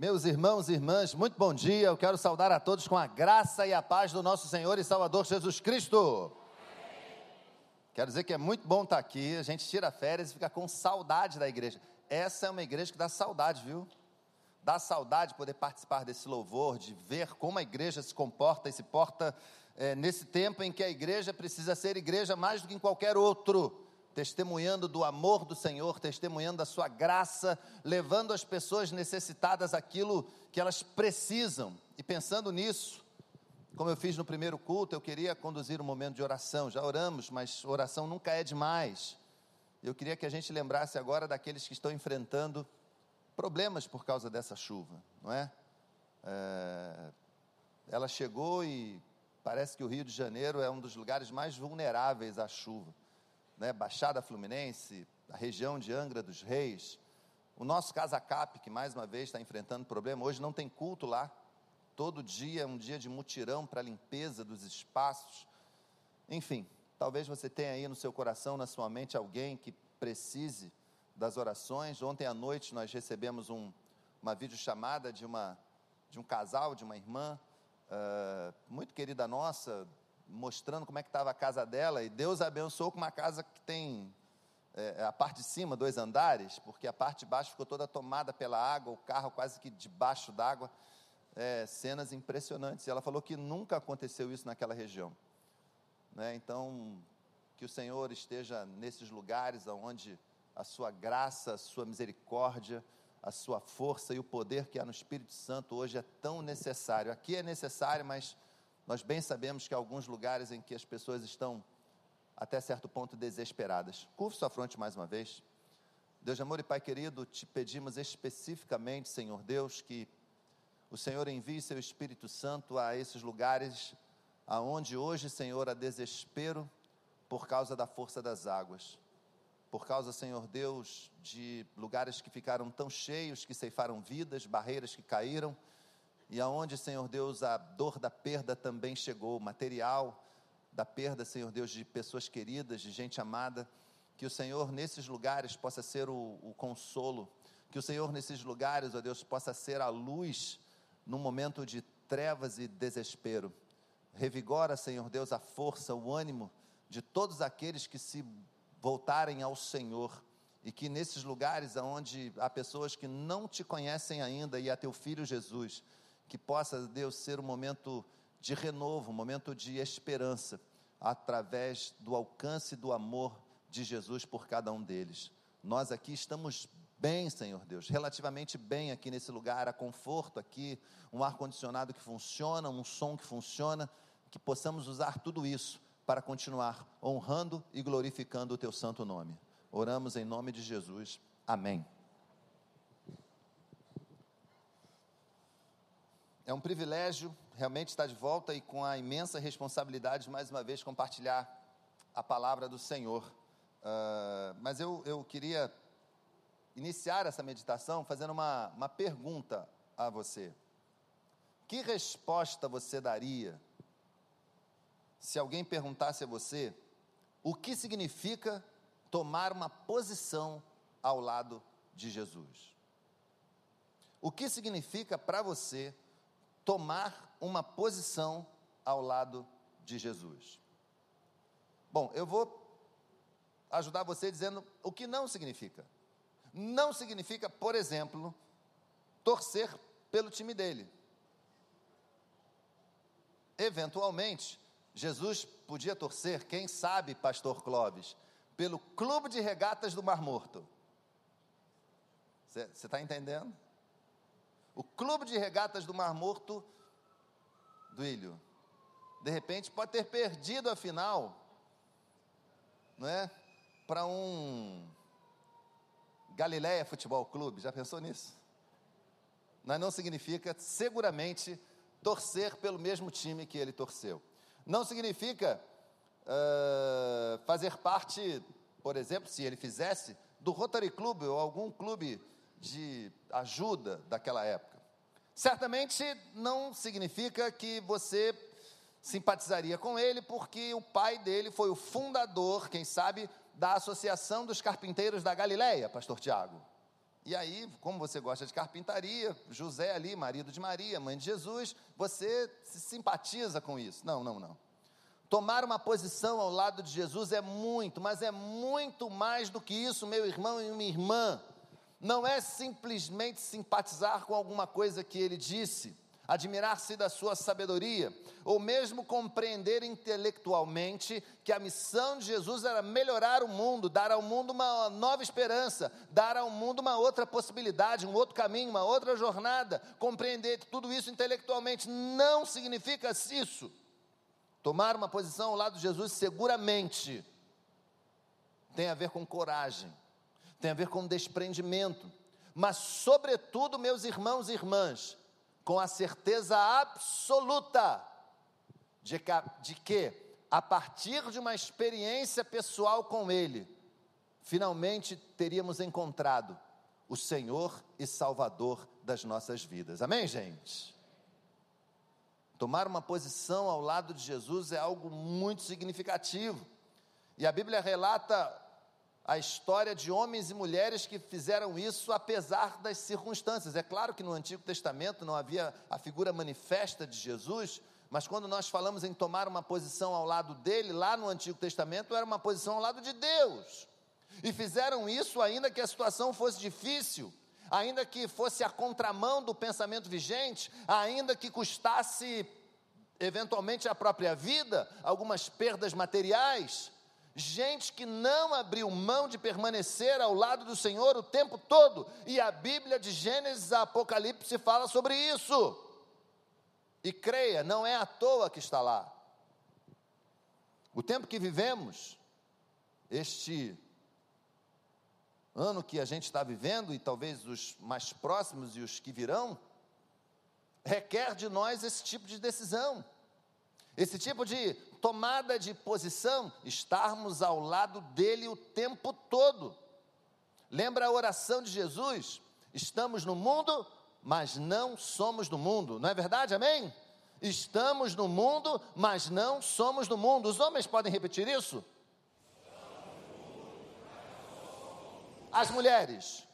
Meus irmãos e irmãs, muito bom dia. Eu quero saudar a todos com a graça e a paz do nosso Senhor e Salvador Jesus Cristo. Quero dizer que é muito bom estar aqui. A gente tira férias e fica com saudade da igreja. Essa é uma igreja que dá saudade, viu? Dá saudade de poder participar desse louvor, de ver como a igreja se comporta e se porta é, nesse tempo em que a igreja precisa ser igreja mais do que em qualquer outro testemunhando do amor do Senhor, testemunhando da sua graça, levando as pessoas necessitadas aquilo que elas precisam. E pensando nisso, como eu fiz no primeiro culto, eu queria conduzir um momento de oração. Já oramos, mas oração nunca é demais. Eu queria que a gente lembrasse agora daqueles que estão enfrentando problemas por causa dessa chuva, não é? é ela chegou e parece que o Rio de Janeiro é um dos lugares mais vulneráveis à chuva né, Baixada Fluminense, a região de Angra dos Reis. O nosso Casacap, que mais uma vez está enfrentando problema, hoje não tem culto lá. Todo dia é um dia de mutirão para limpeza dos espaços. Enfim, talvez você tenha aí no seu coração, na sua mente, alguém que precise das orações. Ontem à noite nós recebemos um, uma videochamada de, uma, de um casal, de uma irmã, uh, muito querida nossa, mostrando como é que estava a casa dela, e Deus abençoou com uma casa que tem é, a parte de cima, dois andares, porque a parte de baixo ficou toda tomada pela água, o carro quase que debaixo d'água, é, cenas impressionantes. E ela falou que nunca aconteceu isso naquela região. Né? Então, que o Senhor esteja nesses lugares onde a sua graça, a sua misericórdia, a sua força e o poder que há no Espírito Santo hoje é tão necessário. Aqui é necessário, mas nós bem sabemos que há alguns lugares em que as pessoas estão, até certo ponto, desesperadas. Curve sua fronte mais uma vez. Deus de amor e Pai querido, te pedimos especificamente, Senhor Deus, que o Senhor envie seu Espírito Santo a esses lugares aonde hoje, Senhor, há desespero por causa da força das águas. Por causa, Senhor Deus, de lugares que ficaram tão cheios que ceifaram vidas, barreiras que caíram e aonde, Senhor Deus, a dor da perda também chegou, material da perda, Senhor Deus, de pessoas queridas, de gente amada, que o Senhor nesses lugares possa ser o, o consolo, que o Senhor nesses lugares, ó Deus, possa ser a luz num momento de trevas e desespero. Revigora, Senhor Deus, a força, o ânimo de todos aqueles que se voltarem ao Senhor. E que nesses lugares onde há pessoas que não te conhecem ainda e a teu filho Jesus, que possa, Deus, ser um momento de renovo, um momento de esperança, através do alcance do amor de Jesus por cada um deles. Nós aqui estamos bem, Senhor Deus, relativamente bem aqui nesse lugar, há conforto aqui, um ar-condicionado que funciona, um som que funciona, que possamos usar tudo isso para continuar honrando e glorificando o Teu santo nome. Oramos em nome de Jesus. Amém. É um privilégio realmente estar de volta e com a imensa responsabilidade de mais uma vez compartilhar a palavra do Senhor. Uh, mas eu, eu queria iniciar essa meditação fazendo uma, uma pergunta a você. Que resposta você daria se alguém perguntasse a você o que significa tomar uma posição ao lado de Jesus? O que significa para você tomar uma posição ao lado de Jesus. Bom, eu vou ajudar você dizendo o que não significa. Não significa, por exemplo, torcer pelo time dele. Eventualmente, Jesus podia torcer, quem sabe, pastor Clóvis, pelo Clube de Regatas do Mar Morto. Você está entendendo? O clube de regatas do Mar Morto do Ilho. De repente pode ter perdido a final, não é? Para um Galileia Futebol Clube. Já pensou nisso? Mas não significa, seguramente, torcer pelo mesmo time que ele torceu. Não significa uh, fazer parte, por exemplo, se ele fizesse, do Rotary Club ou algum clube de ajuda daquela época. Certamente não significa que você simpatizaria com ele, porque o pai dele foi o fundador, quem sabe, da Associação dos Carpinteiros da Galileia, pastor Tiago. E aí, como você gosta de carpintaria, José ali, marido de Maria, mãe de Jesus, você se simpatiza com isso. Não, não, não. Tomar uma posição ao lado de Jesus é muito, mas é muito mais do que isso, meu irmão e minha irmã. Não é simplesmente simpatizar com alguma coisa que ele disse, admirar-se da sua sabedoria, ou mesmo compreender intelectualmente que a missão de Jesus era melhorar o mundo, dar ao mundo uma nova esperança, dar ao mundo uma outra possibilidade, um outro caminho, uma outra jornada. Compreender tudo isso intelectualmente não significa isso Tomar uma posição ao lado de Jesus seguramente tem a ver com coragem, tem a ver com desprendimento, mas, sobretudo, meus irmãos e irmãs, com a certeza absoluta de que, de que, a partir de uma experiência pessoal com Ele, finalmente teríamos encontrado o Senhor e Salvador das nossas vidas. Amém, gente? Tomar uma posição ao lado de Jesus é algo muito significativo. E a Bíblia relata a história de homens e mulheres que fizeram isso apesar das circunstâncias. É claro que no Antigo Testamento não havia a figura manifesta de Jesus, mas quando nós falamos em tomar uma posição ao lado dele, lá no Antigo Testamento era uma posição ao lado de Deus. E fizeram isso ainda que a situação fosse difícil, ainda que fosse a contramão do pensamento vigente, ainda que custasse eventualmente a própria vida, algumas perdas materiais, gente que não abriu mão de permanecer ao lado do Senhor o tempo todo, e a Bíblia de Gênesis a Apocalipse fala sobre isso. E creia, não é à toa que está lá. O tempo que vivemos, este ano que a gente está vivendo, e talvez os mais próximos e os que virão, requer de nós esse tipo de decisão, esse tipo de tomada de posição, estarmos ao lado dele o tempo todo. Lembra a oração de Jesus? Estamos no mundo, mas não somos do mundo, não é verdade? Amém? Estamos no mundo, mas não somos do mundo. Os homens podem repetir isso? As mulheres.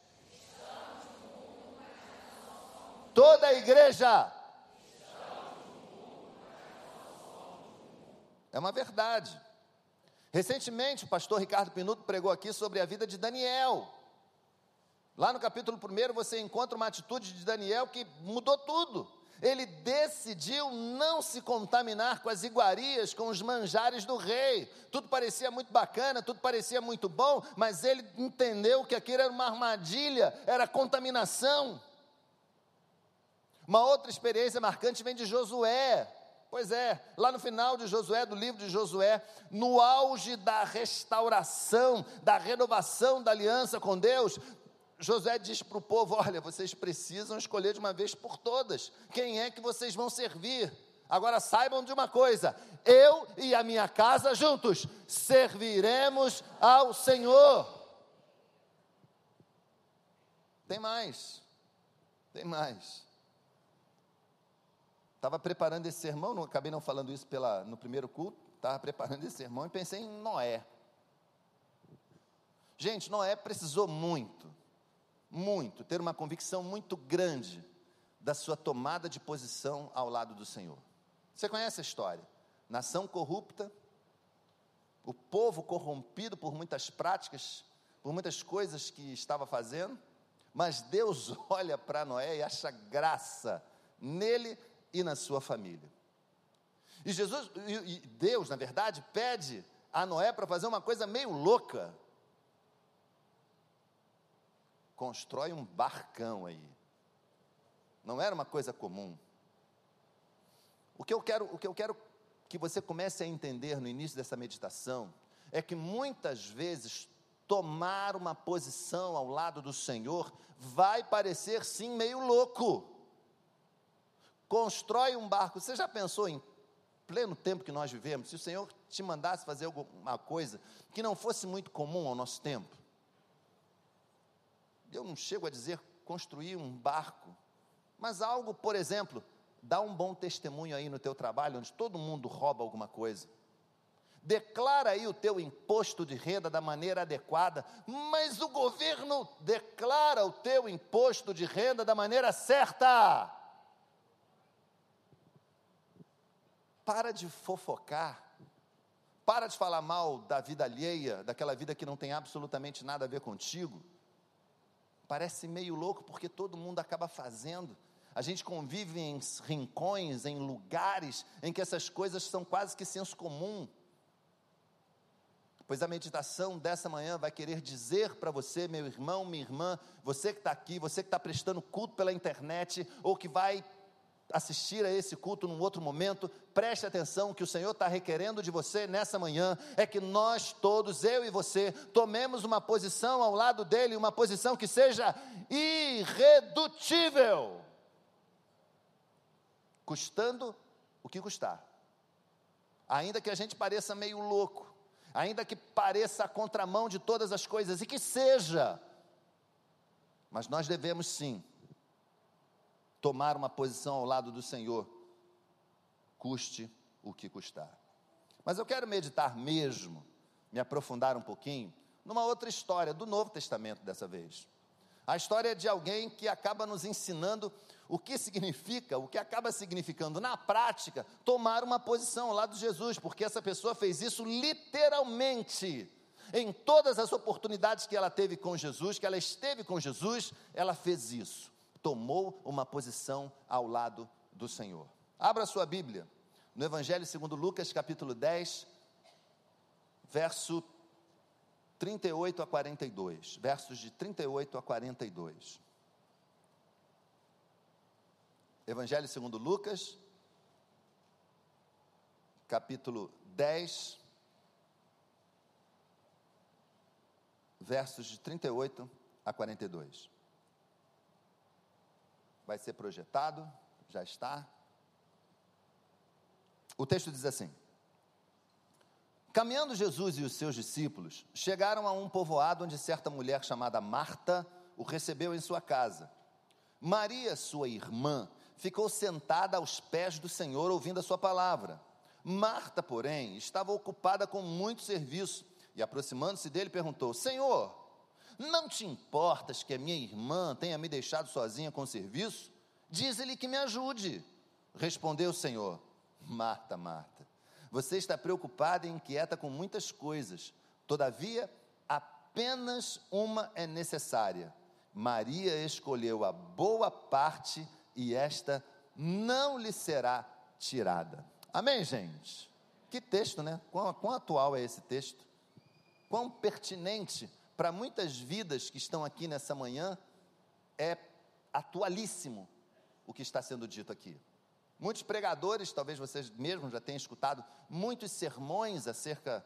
Toda a igreja. É uma verdade. Recentemente, o pastor Ricardo Pinuto pregou aqui sobre a vida de Daniel. Lá no capítulo 1 você encontra uma atitude de Daniel que mudou tudo. Ele decidiu não se contaminar com as iguarias, com os manjares do rei. Tudo parecia muito bacana, tudo parecia muito bom, mas ele entendeu que aquilo era uma armadilha, era contaminação. Uma outra experiência marcante vem de Josué. Pois é, lá no final de Josué, do livro de Josué, no auge da restauração, da renovação da aliança com Deus, Josué diz para o povo: Olha, vocês precisam escolher de uma vez por todas quem é que vocês vão servir. Agora saibam de uma coisa: eu e a minha casa juntos serviremos ao Senhor. Tem mais, tem mais. Estava preparando esse sermão, não, acabei não falando isso pela, no primeiro culto, estava preparando esse sermão e pensei em Noé. Gente, Noé precisou muito, muito, ter uma convicção muito grande da sua tomada de posição ao lado do Senhor. Você conhece a história? Nação corrupta, o povo corrompido por muitas práticas, por muitas coisas que estava fazendo, mas Deus olha para Noé e acha graça nele e na sua família. E Jesus, e Deus, na verdade, pede a Noé para fazer uma coisa meio louca. Constrói um barcão aí. Não era uma coisa comum. O que eu quero, o que eu quero que você comece a entender no início dessa meditação é que muitas vezes tomar uma posição ao lado do Senhor vai parecer sim meio louco constrói um barco. Você já pensou em pleno tempo que nós vivemos, se o Senhor te mandasse fazer alguma coisa que não fosse muito comum ao nosso tempo? Eu não chego a dizer construir um barco, mas algo, por exemplo, dá um bom testemunho aí no teu trabalho, onde todo mundo rouba alguma coisa. declara aí o teu imposto de renda da maneira adequada, mas o governo declara o teu imposto de renda da maneira certa. Para de fofocar, para de falar mal da vida alheia, daquela vida que não tem absolutamente nada a ver contigo. Parece meio louco porque todo mundo acaba fazendo. A gente convive em rincões, em lugares em que essas coisas são quase que senso comum. Pois a meditação dessa manhã vai querer dizer para você, meu irmão, minha irmã, você que está aqui, você que está prestando culto pela internet, ou que vai assistir a esse culto num outro momento, preste atenção que o Senhor está requerendo de você nessa manhã, é que nós todos, eu e você, tomemos uma posição ao lado dele, uma posição que seja irredutível custando o que custar. Ainda que a gente pareça meio louco, ainda que pareça a contramão de todas as coisas, e que seja, mas nós devemos sim tomar uma posição ao lado do Senhor, custe o que custar. Mas eu quero meditar mesmo, me aprofundar um pouquinho, numa outra história do Novo Testamento dessa vez. A história de alguém que acaba nos ensinando o que significa, o que acaba significando na prática, tomar uma posição ao lado de Jesus, porque essa pessoa fez isso literalmente. Em todas as oportunidades que ela teve com Jesus, que ela esteve com Jesus, ela fez isso. Tomou uma posição ao lado do Senhor. Abra sua Bíblia, no Evangelho segundo Lucas, capítulo 10, verso 38 a 42, versos de 38 a 42. Evangelho segundo Lucas, capítulo 10, versos de 38 a 42. Vai ser projetado, já está. O texto diz assim: Caminhando Jesus e os seus discípulos, chegaram a um povoado onde certa mulher chamada Marta o recebeu em sua casa. Maria, sua irmã, ficou sentada aos pés do Senhor ouvindo a sua palavra. Marta, porém, estava ocupada com muito serviço e, aproximando-se dele, perguntou: Senhor, não te importas que a minha irmã tenha me deixado sozinha com o serviço? Diz-lhe que me ajude. Respondeu o Senhor: Marta, Marta, você está preocupada e inquieta com muitas coisas, todavia, apenas uma é necessária. Maria escolheu a boa parte e esta não lhe será tirada. Amém, gente? Que texto, né? Quão, quão atual é esse texto? Quão pertinente para muitas vidas que estão aqui nessa manhã é atualíssimo o que está sendo dito aqui. Muitos pregadores, talvez vocês mesmos já tenham escutado muitos sermões acerca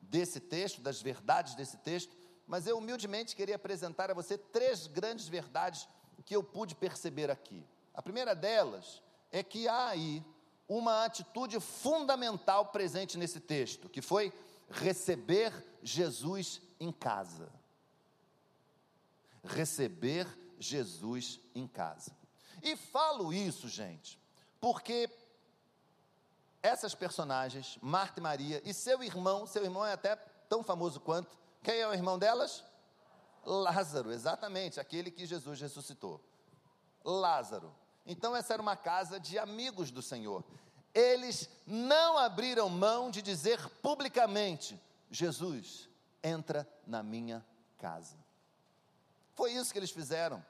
desse texto, das verdades desse texto, mas eu humildemente queria apresentar a você três grandes verdades que eu pude perceber aqui. A primeira delas é que há aí uma atitude fundamental presente nesse texto, que foi receber Jesus em casa. Receber Jesus em casa. E falo isso, gente, porque essas personagens, Marta e Maria, e seu irmão, seu irmão é até tão famoso quanto, quem é o irmão delas? Lázaro, exatamente, aquele que Jesus ressuscitou. Lázaro. Então, essa era uma casa de amigos do Senhor. Eles não abriram mão de dizer publicamente: Jesus, entra na minha casa. Foi isso que eles fizeram.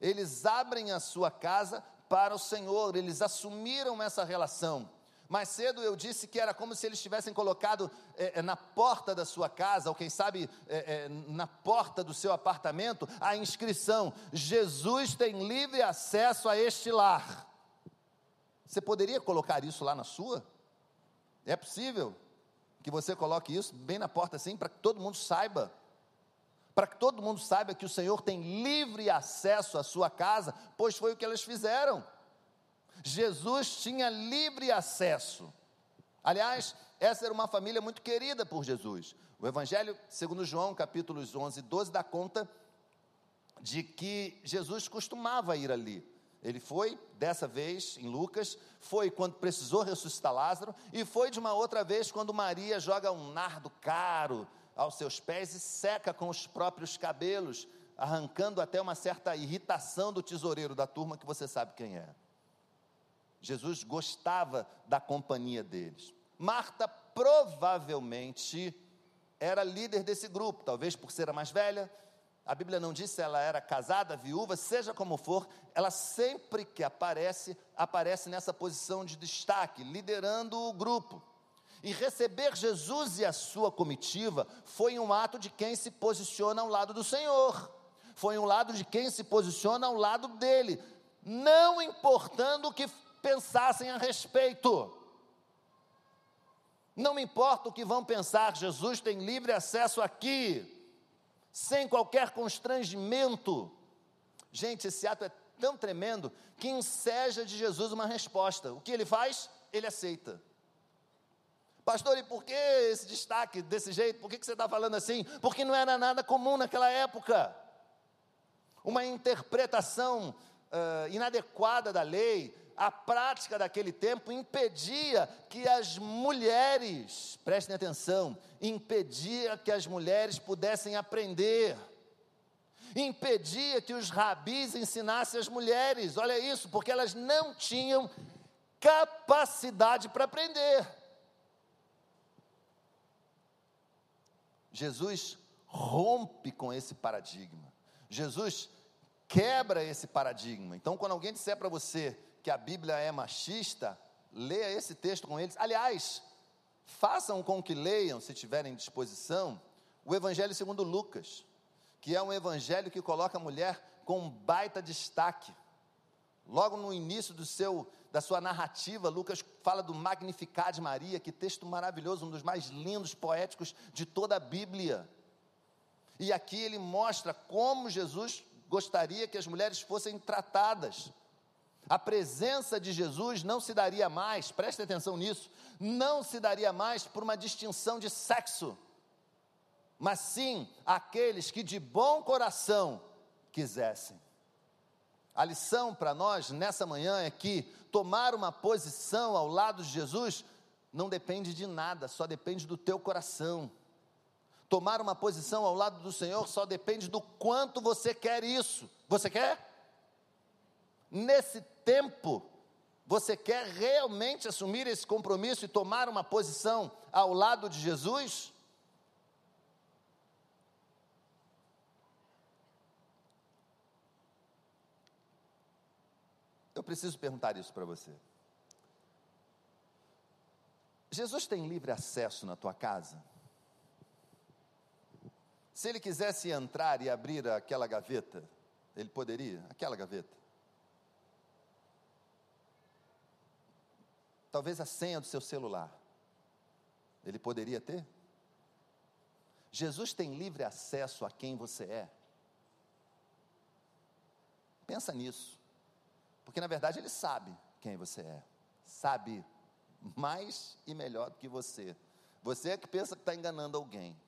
Eles abrem a sua casa para o Senhor, eles assumiram essa relação. Mais cedo eu disse que era como se eles tivessem colocado é, na porta da sua casa, ou quem sabe é, é, na porta do seu apartamento, a inscrição: Jesus tem livre acesso a este lar. Você poderia colocar isso lá na sua? É possível que você coloque isso bem na porta assim, para que todo mundo saiba. Para que todo mundo saiba que o Senhor tem livre acesso à sua casa, pois foi o que eles fizeram. Jesus tinha livre acesso. Aliás, essa era uma família muito querida por Jesus. O Evangelho, segundo João, capítulos 11 e 12, dá conta de que Jesus costumava ir ali. Ele foi, dessa vez, em Lucas, foi quando precisou ressuscitar Lázaro, e foi de uma outra vez quando Maria joga um nardo caro aos seus pés e seca com os próprios cabelos, arrancando até uma certa irritação do tesoureiro da turma, que você sabe quem é. Jesus gostava da companhia deles. Marta provavelmente era líder desse grupo, talvez por ser a mais velha. A Bíblia não diz se ela era casada, viúva, seja como for, ela sempre que aparece, aparece nessa posição de destaque, liderando o grupo. E receber Jesus e a sua comitiva foi um ato de quem se posiciona ao lado do Senhor, foi um lado de quem se posiciona ao lado dele, não importando o que pensassem a respeito. Não importa o que vão pensar, Jesus tem livre acesso aqui, sem qualquer constrangimento. Gente, esse ato é tão tremendo que enseja de Jesus uma resposta. O que ele faz? Ele aceita. Pastor, e por que esse destaque desse jeito? Por que você está falando assim? Porque não era nada comum naquela época. Uma interpretação uh, inadequada da lei, a prática daquele tempo impedia que as mulheres, prestem atenção, impedia que as mulheres pudessem aprender, impedia que os rabis ensinassem as mulheres, olha isso, porque elas não tinham capacidade para aprender. Jesus rompe com esse paradigma. Jesus quebra esse paradigma. Então, quando alguém disser para você que a Bíblia é machista, leia esse texto com eles. Aliás, façam com que leiam, se tiverem disposição, o Evangelho segundo Lucas, que é um evangelho que coloca a mulher com um baita destaque. Logo no início do seu, da sua narrativa, Lucas fala do Magnificat de Maria, que texto maravilhoso, um dos mais lindos poéticos de toda a Bíblia. E aqui ele mostra como Jesus gostaria que as mulheres fossem tratadas. A presença de Jesus não se daria mais, preste atenção nisso, não se daria mais por uma distinção de sexo, mas sim aqueles que de bom coração quisessem. A lição para nós nessa manhã é que tomar uma posição ao lado de Jesus não depende de nada, só depende do teu coração. Tomar uma posição ao lado do Senhor só depende do quanto você quer isso. Você quer? Nesse tempo, você quer realmente assumir esse compromisso e tomar uma posição ao lado de Jesus? Eu preciso perguntar isso para você. Jesus tem livre acesso na tua casa? Se ele quisesse entrar e abrir aquela gaveta, ele poderia? Aquela gaveta. Talvez a senha do seu celular. Ele poderia ter? Jesus tem livre acesso a quem você é. Pensa nisso. Porque na verdade ele sabe quem você é. Sabe mais e melhor do que você. Você é que pensa que está enganando alguém.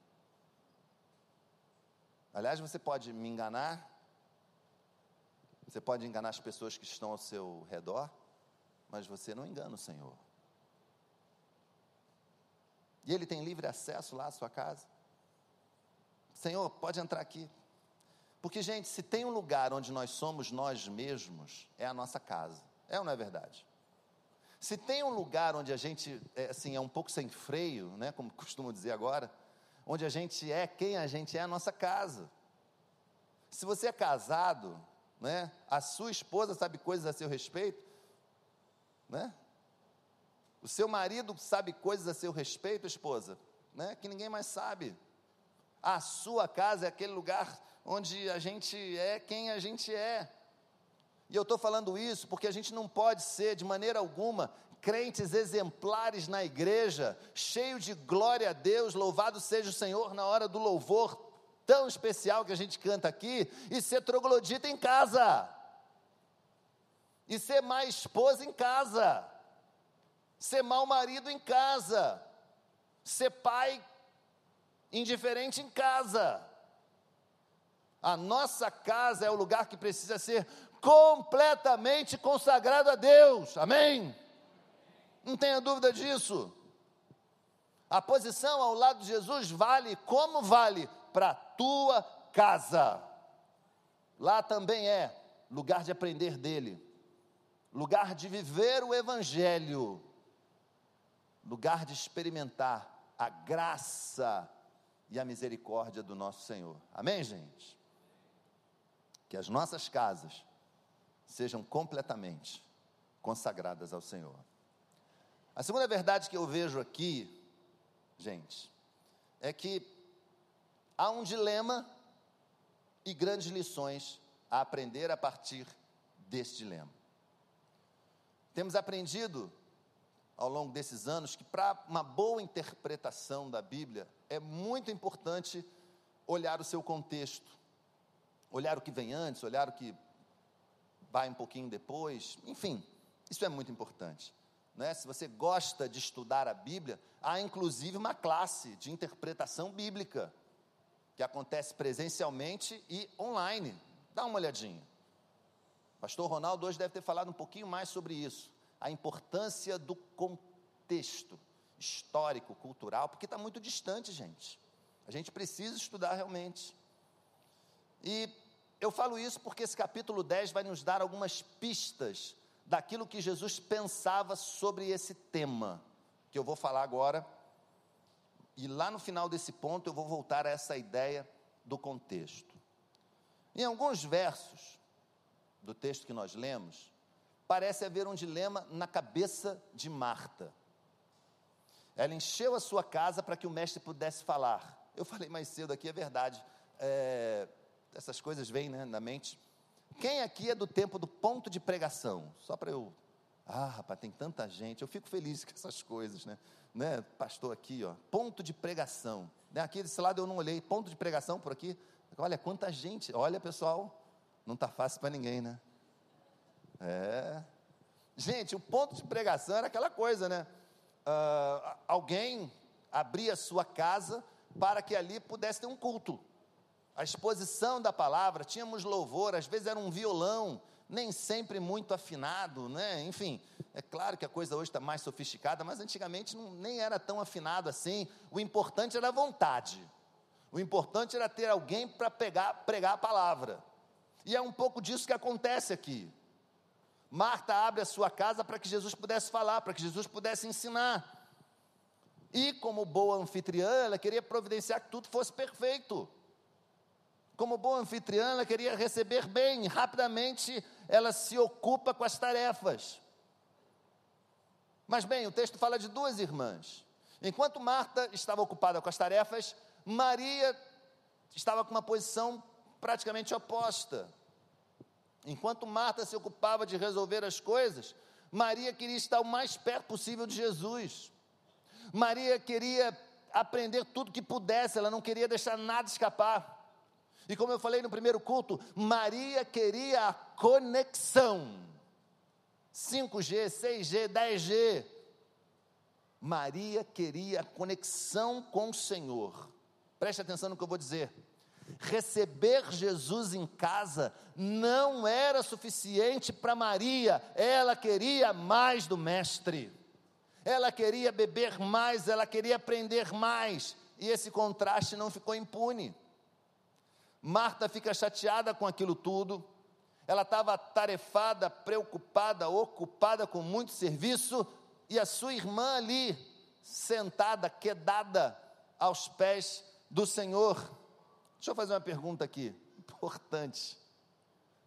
Aliás, você pode me enganar. Você pode enganar as pessoas que estão ao seu redor mas você não engana o Senhor. E ele tem livre acesso lá à sua casa. Senhor, pode entrar aqui. Porque, gente, se tem um lugar onde nós somos nós mesmos, é a nossa casa. É ou não é verdade? Se tem um lugar onde a gente, é, assim, é um pouco sem freio, né, como costumo dizer agora, onde a gente é quem a gente é, a nossa casa. Se você é casado, né, a sua esposa sabe coisas a seu respeito, né? O seu marido sabe coisas a seu respeito, esposa, né? Que ninguém mais sabe. A sua casa é aquele lugar onde a gente é quem a gente é. E eu estou falando isso porque a gente não pode ser, de maneira alguma, crentes exemplares na igreja, cheio de glória a Deus, louvado seja o Senhor na hora do louvor tão especial que a gente canta aqui, e ser troglodita em casa e ser má esposa em casa, ser mau marido em casa, ser pai indiferente em casa. A nossa casa é o lugar que precisa ser completamente consagrado a Deus. Amém? Não tenha dúvida disso. A posição ao lado de Jesus vale como vale para a tua casa. Lá também é lugar de aprender dele, lugar de viver o evangelho, lugar de experimentar a graça e a misericórdia do nosso Senhor. Amém, gente? Que as nossas casas sejam completamente consagradas ao Senhor. A segunda verdade que eu vejo aqui, gente, é que há um dilema e grandes lições a aprender a partir deste dilema. Temos aprendido ao longo desses anos que para uma boa interpretação da Bíblia é muito importante olhar o seu contexto, olhar o que vem antes, olhar o que vai um pouquinho depois, enfim, isso é muito importante. Né? Se você gosta de estudar a Bíblia, há inclusive uma classe de interpretação bíblica que acontece presencialmente e online. Dá uma olhadinha. Pastor Ronaldo hoje deve ter falado um pouquinho mais sobre isso a importância do contexto histórico, cultural, porque está muito distante, gente. A gente precisa estudar realmente. E eu falo isso porque esse capítulo 10 vai nos dar algumas pistas daquilo que Jesus pensava sobre esse tema, que eu vou falar agora. E lá no final desse ponto eu vou voltar a essa ideia do contexto. Em alguns versos do texto que nós lemos, parece haver um dilema na cabeça de Marta. Ela encheu a sua casa para que o mestre pudesse falar. Eu falei mais cedo aqui, é verdade. É, essas coisas vêm né, na mente. Quem aqui é do tempo do ponto de pregação? Só para eu. Ah, rapaz, tem tanta gente. Eu fico feliz com essas coisas, né? né? Pastor aqui, ó. Ponto de pregação. Né? Aqui desse lado eu não olhei. Ponto de pregação por aqui. Olha quanta gente. Olha, pessoal. Não está fácil para ninguém, né? É. Gente, o ponto de pregação era aquela coisa, né? Uh, alguém abria sua casa para que ali pudesse ter um culto. A exposição da palavra, tínhamos louvor, às vezes era um violão, nem sempre muito afinado, né? Enfim, é claro que a coisa hoje está mais sofisticada, mas antigamente não, nem era tão afinado assim. O importante era a vontade. O importante era ter alguém para pregar a palavra. E é um pouco disso que acontece aqui. Marta abre a sua casa para que Jesus pudesse falar, para que Jesus pudesse ensinar. E, como boa anfitriã, ela queria providenciar que tudo fosse perfeito. Como boa anfitriã, ela queria receber bem, rapidamente ela se ocupa com as tarefas. Mas bem, o texto fala de duas irmãs. Enquanto Marta estava ocupada com as tarefas, Maria estava com uma posição praticamente oposta. Enquanto Marta se ocupava de resolver as coisas, Maria queria estar o mais perto possível de Jesus. Maria queria aprender tudo que pudesse, ela não queria deixar nada escapar. E como eu falei no primeiro culto, Maria queria a conexão. 5G, 6G, 10G. Maria queria a conexão com o Senhor. Preste atenção no que eu vou dizer receber Jesus em casa não era suficiente para Maria, ela queria mais do Mestre, ela queria beber mais, ela queria aprender mais, e esse contraste não ficou impune. Marta fica chateada com aquilo tudo, ela estava tarefada, preocupada, ocupada com muito serviço, e a sua irmã ali, sentada, quedada aos pés do Senhor. Deixa eu fazer uma pergunta aqui, importante.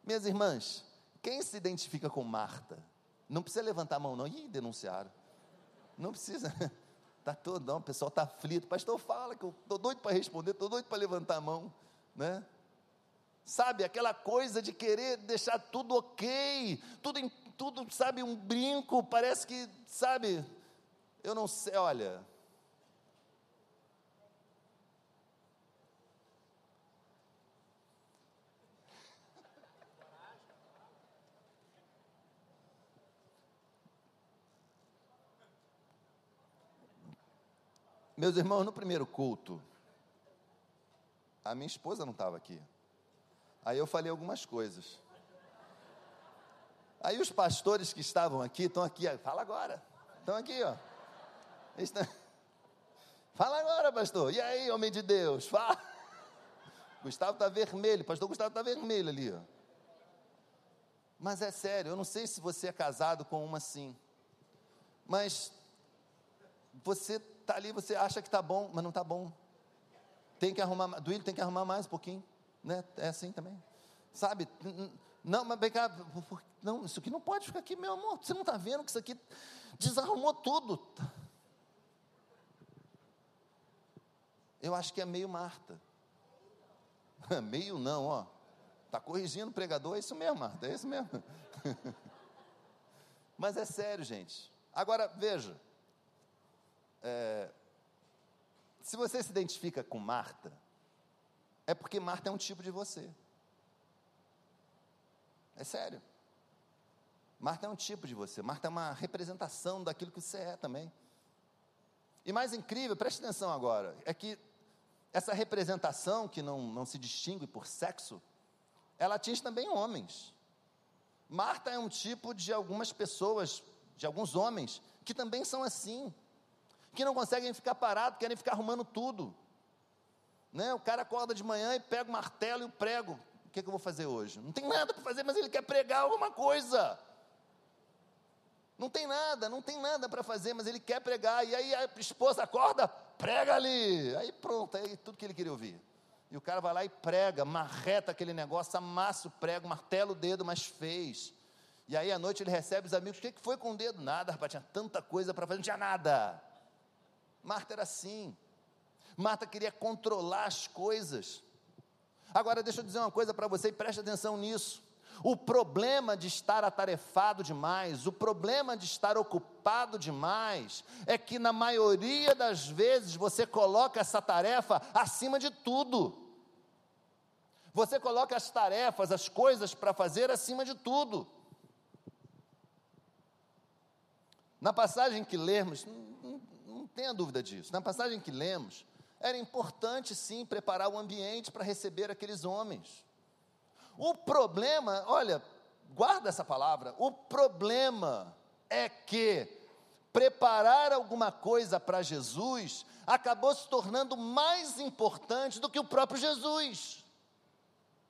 Minhas irmãs, quem se identifica com Marta? Não precisa levantar a mão, não. Ih, denunciaram. Não precisa. Está todo, não, o pessoal está aflito. Pastor, fala que eu estou doido para responder, estou doido para levantar a mão. Né? Sabe, aquela coisa de querer deixar tudo ok, tudo, tudo, sabe, um brinco, parece que, sabe, eu não sei, olha, Meus irmãos, no primeiro culto, a minha esposa não estava aqui. Aí eu falei algumas coisas. Aí os pastores que estavam aqui, estão aqui, fala agora. Estão aqui, ó. Estão... Fala agora, pastor. E aí, homem de Deus? Fala. Gustavo está vermelho, pastor Gustavo está vermelho ali, ó. Mas é sério, eu não sei se você é casado com uma assim. Mas você está ali, você acha que está bom, mas não está bom. Tem que arrumar, Duílio tem que arrumar mais um pouquinho, né? É assim também. Sabe? Não, mas vem cá, não, isso aqui não pode ficar aqui, meu amor. Você não está vendo que isso aqui desarrumou tudo. Eu acho que é meio Marta. meio não, ó. Está corrigindo o pregador, é isso mesmo, Marta, é isso mesmo. Mas é sério, gente. Agora, veja. É, se você se identifica com Marta, é porque Marta é um tipo de você. É sério. Marta é um tipo de você. Marta é uma representação daquilo que você é também. E mais incrível, preste atenção agora, é que essa representação que não, não se distingue por sexo, ela atinge também homens. Marta é um tipo de algumas pessoas, de alguns homens, que também são assim, que não conseguem ficar parados, querem ficar arrumando tudo. Né? O cara acorda de manhã e pega o martelo e o prego. O que, é que eu vou fazer hoje? Não tem nada para fazer, mas ele quer pregar alguma coisa. Não tem nada, não tem nada para fazer, mas ele quer pregar. E aí a esposa acorda, prega ali. Aí pronto, aí tudo que ele queria ouvir. E o cara vai lá e prega, marreta aquele negócio, amassa o prego, martela o dedo, mas fez. E aí à noite ele recebe os amigos, o que, foi com o dedo? Nada, rapaz, tinha tanta coisa para fazer, não tinha nada. Marta era assim. Marta queria controlar as coisas. Agora deixa eu dizer uma coisa para você e preste atenção nisso. O problema de estar atarefado demais, o problema de estar ocupado demais, é que na maioria das vezes você coloca essa tarefa acima de tudo. Você coloca as tarefas, as coisas para fazer acima de tudo. Na passagem que lemos, tenha dúvida disso, na passagem que lemos, era importante sim preparar o ambiente para receber aqueles homens. O problema, olha, guarda essa palavra, o problema é que preparar alguma coisa para Jesus acabou se tornando mais importante do que o próprio Jesus.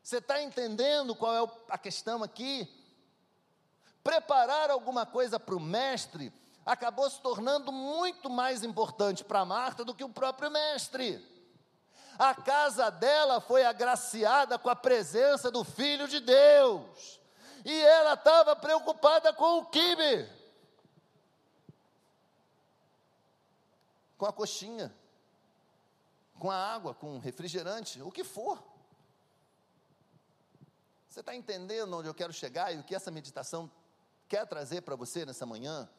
Você está entendendo qual é a questão aqui? Preparar alguma coisa para o mestre acabou se tornando muito mais importante para Marta do que o próprio mestre a casa dela foi agraciada com a presença do Filho de Deus. E ela estava preocupada com o quibe, com a coxinha, com a água, com o refrigerante, o que for. Você está entendendo onde eu quero chegar e o que essa meditação quer trazer para você nessa manhã?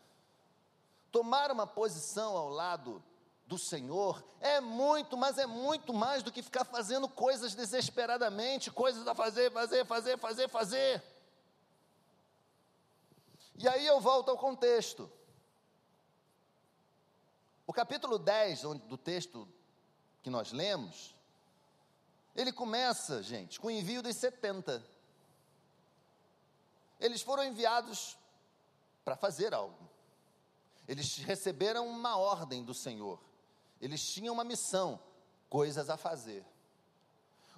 Tomar uma posição ao lado do Senhor é muito, mas é muito mais do que ficar fazendo coisas desesperadamente, coisas a fazer, fazer, fazer, fazer, fazer. E aí eu volto ao contexto. O capítulo 10 do texto que nós lemos, ele começa, gente, com o envio dos 70. Eles foram enviados para fazer algo. Eles receberam uma ordem do Senhor. Eles tinham uma missão, coisas a fazer.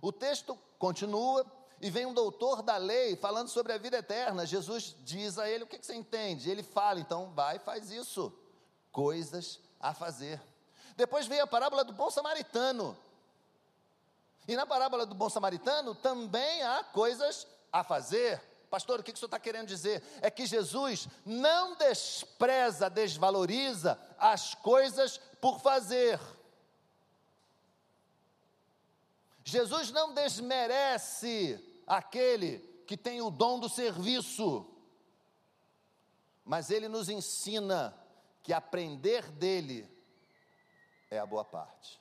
O texto continua e vem um doutor da lei falando sobre a vida eterna. Jesus diz a ele: O que, você entende? Ele fala: Então vai e faz isso. Coisas a fazer. Depois vem a parábola do bom samaritano. E na parábola do bom samaritano também há coisas a fazer. Pastor, o que o senhor está querendo dizer? É que Jesus não despreza, desvaloriza as coisas por fazer. Jesus não desmerece aquele que tem o dom do serviço, mas ele nos ensina que aprender dele é a boa parte.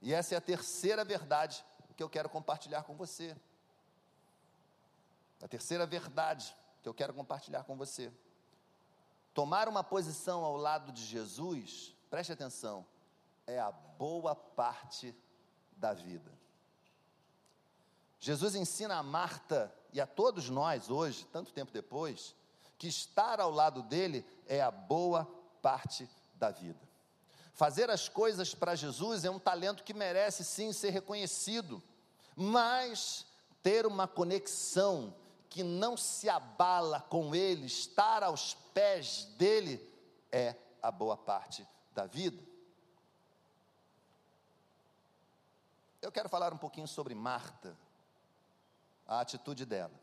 E essa é a terceira verdade que eu quero compartilhar com você. A terceira verdade que eu quero compartilhar com você. Tomar uma posição ao lado de Jesus, preste atenção, é a boa parte da vida. Jesus ensina a Marta e a todos nós hoje, tanto tempo depois, que estar ao lado dele é a boa parte da vida. Fazer as coisas para Jesus é um talento que merece sim ser reconhecido, mas ter uma conexão que não se abala com ele, estar aos pés dele, é a boa parte da vida. Eu quero falar um pouquinho sobre Marta, a atitude dela.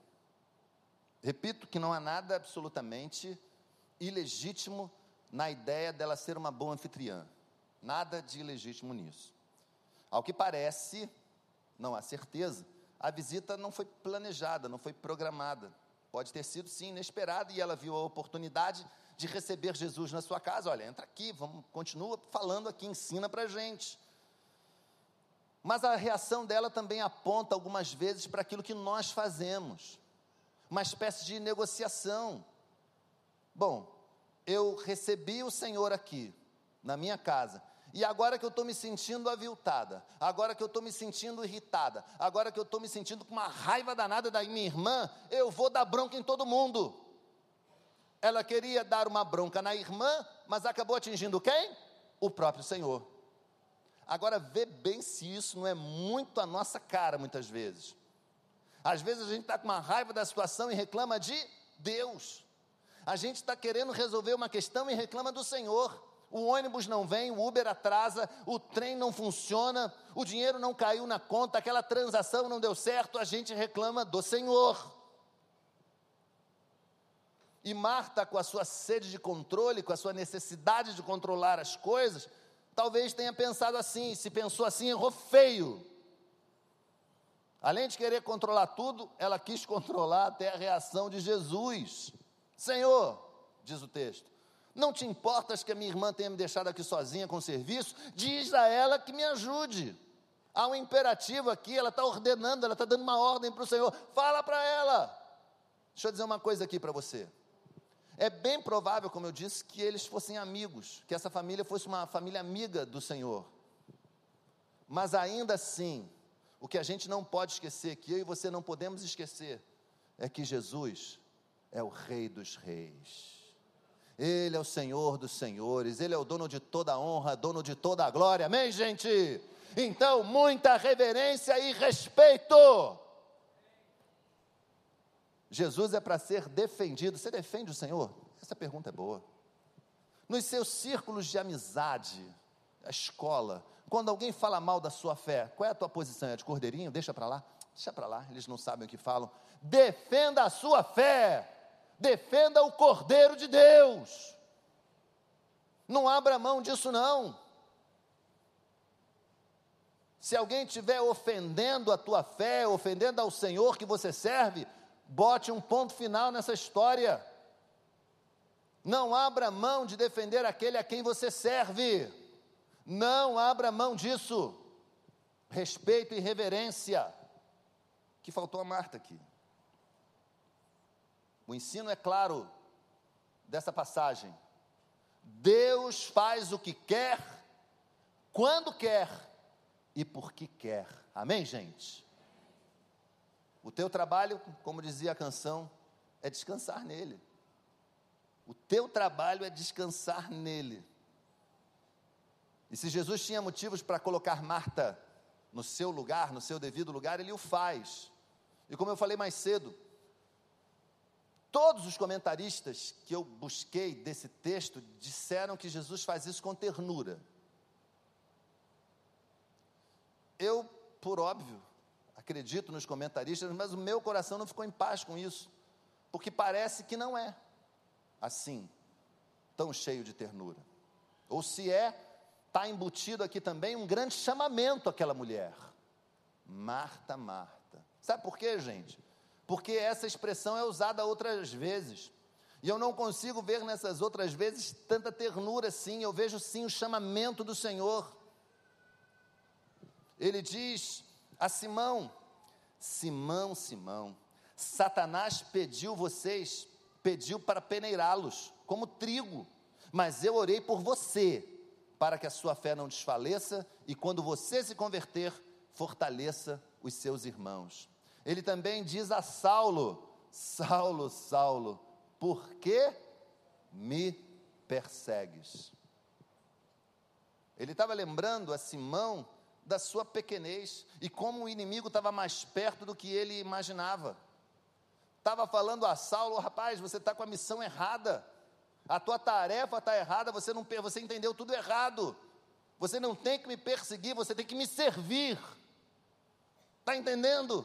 Repito que não há nada absolutamente ilegítimo na ideia dela ser uma boa anfitriã. Nada de ilegítimo nisso. Ao que parece, não há certeza, a visita não foi planejada, não foi programada. Pode ter sido sim inesperada e ela viu a oportunidade de receber Jesus na sua casa. Olha, entra aqui, vamos, continua falando aqui, ensina para a gente. Mas a reação dela também aponta algumas vezes para aquilo que nós fazemos, uma espécie de negociação. Bom, eu recebi o Senhor aqui, na minha casa, e agora que eu estou me sentindo aviltada, agora que eu estou me sentindo irritada, agora que eu estou me sentindo com uma raiva danada da minha irmã, eu vou dar bronca em todo mundo. Ela queria dar uma bronca na irmã, mas acabou atingindo quem? O próprio Senhor. Agora, vê bem se isso não é muito a nossa cara, muitas vezes. Às vezes a gente está com uma raiva da situação e reclama de Deus. A gente está querendo resolver uma questão e reclama do Senhor. O ônibus não vem, o Uber atrasa, o trem não funciona, o dinheiro não caiu na conta, aquela transação não deu certo, a gente reclama do Senhor. E Marta, com a sua sede de controle, com a sua necessidade de controlar as coisas, talvez tenha pensado assim, se pensou assim, errou feio. Além de querer controlar tudo, ela quis controlar até a reação de Jesus. Senhor, diz o texto, não te importas que a minha irmã tenha me deixado aqui sozinha com o serviço? Diz a ela que me ajude. Há um imperativo aqui, ela está ordenando, ela está dando uma ordem para o Senhor. Fala para ela. Deixa eu dizer uma coisa aqui para você. É bem provável, como eu disse, que eles fossem amigos, que essa família fosse uma família amiga do Senhor. Mas ainda assim, o que a gente não pode esquecer, que eu e você não podemos esquecer, é que Jesus é o Rei dos Reis. Ele é o Senhor dos Senhores, Ele é o dono de toda a honra, dono de toda a glória, amém, gente? Então, muita reverência e respeito. Jesus é para ser defendido. Você defende o Senhor? Essa pergunta é boa. Nos seus círculos de amizade, a escola, quando alguém fala mal da sua fé, qual é a tua posição? É de cordeirinho? Deixa para lá. Deixa para lá, eles não sabem o que falam. Defenda a sua fé. Defenda o Cordeiro de Deus. Não abra mão disso não. Se alguém estiver ofendendo a tua fé, ofendendo ao Senhor que você serve, bote um ponto final nessa história. Não abra mão de defender aquele a quem você serve. Não abra mão disso. Respeito e reverência. Que faltou a Marta aqui. O ensino é claro dessa passagem. Deus faz o que quer, quando quer e por que quer. Amém, gente? O teu trabalho, como dizia a canção, é descansar nele. O teu trabalho é descansar nele. E se Jesus tinha motivos para colocar Marta no seu lugar, no seu devido lugar, ele o faz. E como eu falei mais cedo, todos os comentaristas que eu busquei desse texto disseram que Jesus faz isso com ternura. Eu, por óbvio, acredito nos comentaristas, mas o meu coração não ficou em paz com isso, porque parece que não é assim, tão cheio de ternura. Ou se é, está embutido aqui também um grande chamamento àquela mulher. Marta, Marta. Sabe por quê, gente? Porque essa expressão é usada outras vezes. E eu não consigo ver nessas outras vezes tanta ternura assim. Eu vejo sim o chamamento do Senhor. Ele diz: a Simão: Simão, Simão, Satanás pediu vocês, pediu para peneirá-los como trigo, mas eu orei por você, para que a sua fé não desfaleça e quando você se converter, fortaleça os seus irmãos. Ele também diz a Saulo: Saulo, Saulo, por que me persegues? Ele estava lembrando a Simão da sua pequenez e como o inimigo estava mais perto do que ele imaginava. Estava falando a Saulo, rapaz, você está com a missão errada, a tua tarefa está errada, você não você entendeu tudo errado. Você não tem que me perseguir, você tem que me servir. Está entendendo?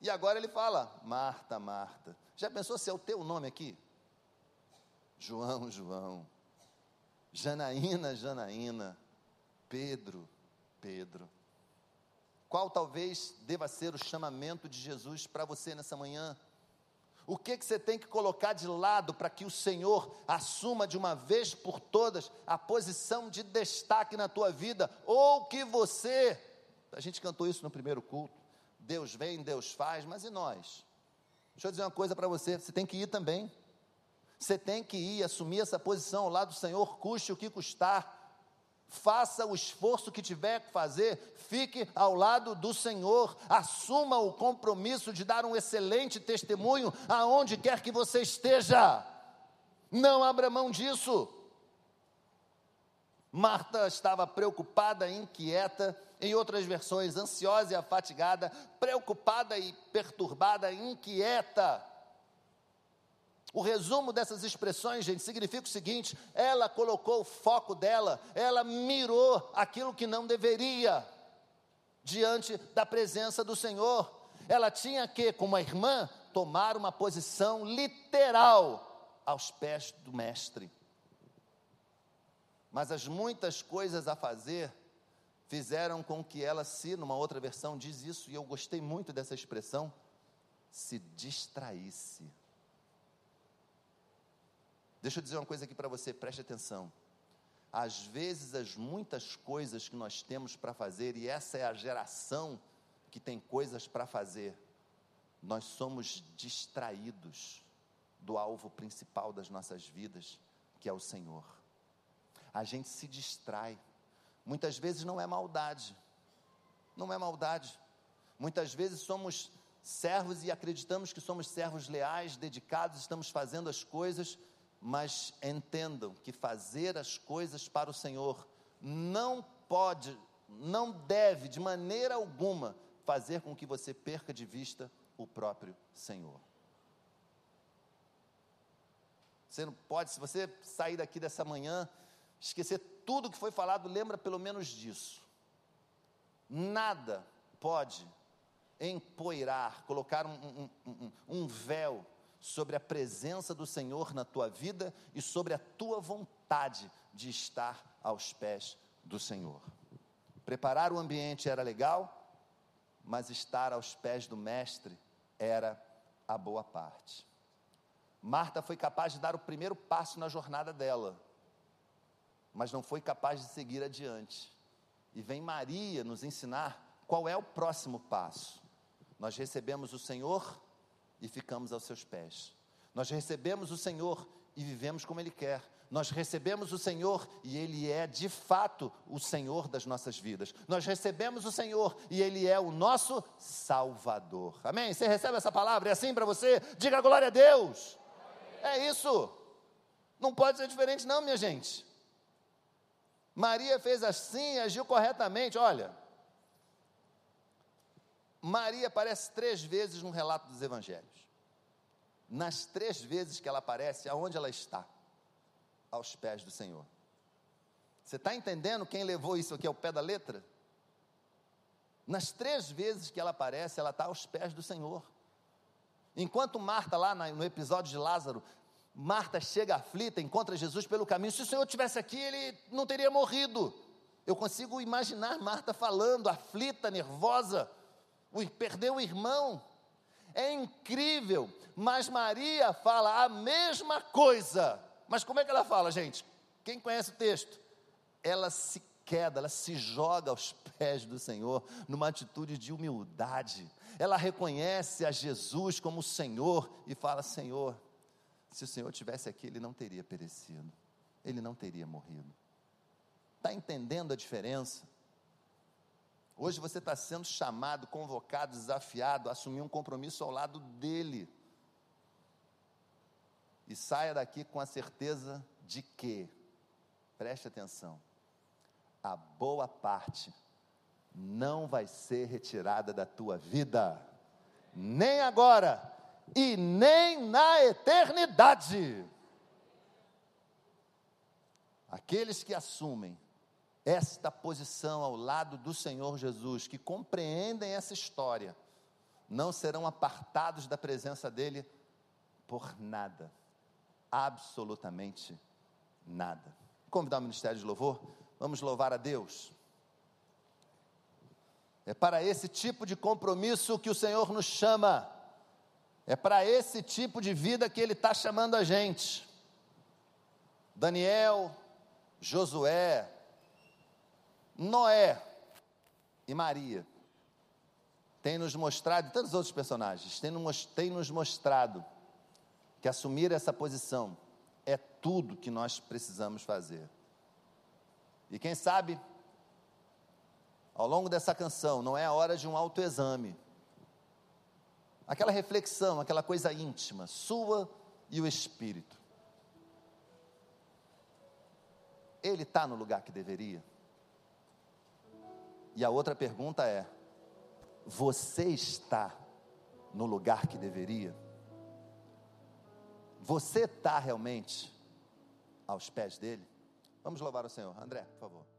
E agora ele fala: Marta, Marta. Já pensou se é o teu nome aqui? João, João. Janaína, Janaína. Pedro, Pedro. Qual talvez deva ser o chamamento de Jesus para você nessa manhã? O que, que você tem que colocar de lado para que o Senhor assuma de uma vez por todas a posição de destaque na tua vida? Ou que você, a gente cantou isso no primeiro culto, Deus vem, Deus faz, mas e nós? Deixa eu dizer uma coisa para você: você tem que ir também. Você tem que ir assumir essa posição ao lado do Senhor, custe o que custar faça o esforço que tiver que fazer, fique ao lado do Senhor, assuma o compromisso de dar um excelente testemunho aonde quer que você esteja. Não abra mão disso. Marta estava preocupada, inquieta, em outras versões, ansiosa e afatigada, preocupada e perturbada, inquieta. O resumo dessas expressões, gente, significa o seguinte: ela colocou o foco dela, ela mirou aquilo que não deveria diante da presença do Senhor. Ela tinha que, como a irmã, tomar uma posição literal aos pés do Mestre. Mas as muitas coisas a fazer fizeram com que ela se, numa outra versão diz isso, e eu gostei muito dessa expressão, se distraísse. Deixa eu dizer uma coisa aqui para você, preste atenção. Às vezes, as muitas coisas que nós temos para fazer, e essa é a geração que tem coisas para fazer, nós somos distraídos do alvo principal das nossas vidas, que é o Senhor. A gente se distrai. Muitas vezes não é maldade, não é maldade. Muitas vezes somos servos e acreditamos que somos servos leais, dedicados, estamos fazendo as coisas mas entendam que fazer as coisas para o Senhor não pode, não deve de maneira alguma fazer com que você perca de vista o próprio Senhor. Você não pode, se você sair daqui dessa manhã, esquecer tudo que foi falado, lembra pelo menos disso. Nada pode empoeirar, colocar um, um, um, um véu sobre a presença do Senhor na tua vida e sobre a tua vontade de estar aos pés do Senhor. Preparar o ambiente era legal, mas estar aos pés do Mestre era a boa parte. Marta foi capaz de dar o primeiro passo na jornada dela, mas não foi capaz de seguir adiante. E vem Maria nos ensinar qual é o próximo passo. Nós recebemos o Senhor e ficamos aos seus pés. Nós recebemos o Senhor e vivemos como Ele quer. Nós recebemos o Senhor e Ele é de fato o Senhor das nossas vidas. Nós recebemos o Senhor e Ele é o nosso Salvador. Amém? Você recebe essa palavra? É assim para você? Diga glória a Deus. É isso. Não pode ser diferente, não, minha gente. Maria fez assim, agiu corretamente. Olha, Maria aparece três vezes no relato dos evangelhos. Nas três vezes que ela aparece, aonde ela está? Aos pés do Senhor. Você está entendendo quem levou isso aqui ao pé da letra? Nas três vezes que ela aparece, ela está aos pés do Senhor. Enquanto Marta, lá no episódio de Lázaro, Marta chega aflita, encontra Jesus pelo caminho. Se o Senhor tivesse aqui, ele não teria morrido. Eu consigo imaginar Marta falando, aflita, nervosa perdeu o irmão. É incrível, mas Maria fala a mesma coisa. Mas como é que ela fala, gente? Quem conhece o texto? Ela se queda, ela se joga aos pés do Senhor numa atitude de humildade. Ela reconhece a Jesus como Senhor e fala: Senhor, se o Senhor tivesse aqui, ele não teria perecido, ele não teria morrido. Está entendendo a diferença? Hoje você está sendo chamado, convocado, desafiado a assumir um compromisso ao lado dele. e saia daqui com a certeza de que, preste atenção, a boa parte não vai ser retirada da tua vida, nem agora e nem na eternidade. Aqueles que assumem esta posição ao lado do Senhor Jesus, que compreendem essa história, não serão apartados da presença dEle por nada, absolutamente nada. Vou convidar o ministério de louvor, vamos louvar a Deus. É para esse tipo de compromisso que o Senhor nos chama, é para esse tipo de vida que Ele está chamando a gente. Daniel, Josué, Noé e Maria têm nos mostrado, e tantos outros personagens, têm nos, mostrado que assumir essa posição é tudo que nós precisamos fazer. E quem sabe, ao longo dessa canção, não é a hora de um autoexame, aquela reflexão, aquela coisa íntima, sua e o Espírito. Ele está no lugar que deveria? E a outra pergunta é: você está no lugar que deveria? Você está realmente aos pés dele? Vamos louvar o Senhor. André, por favor.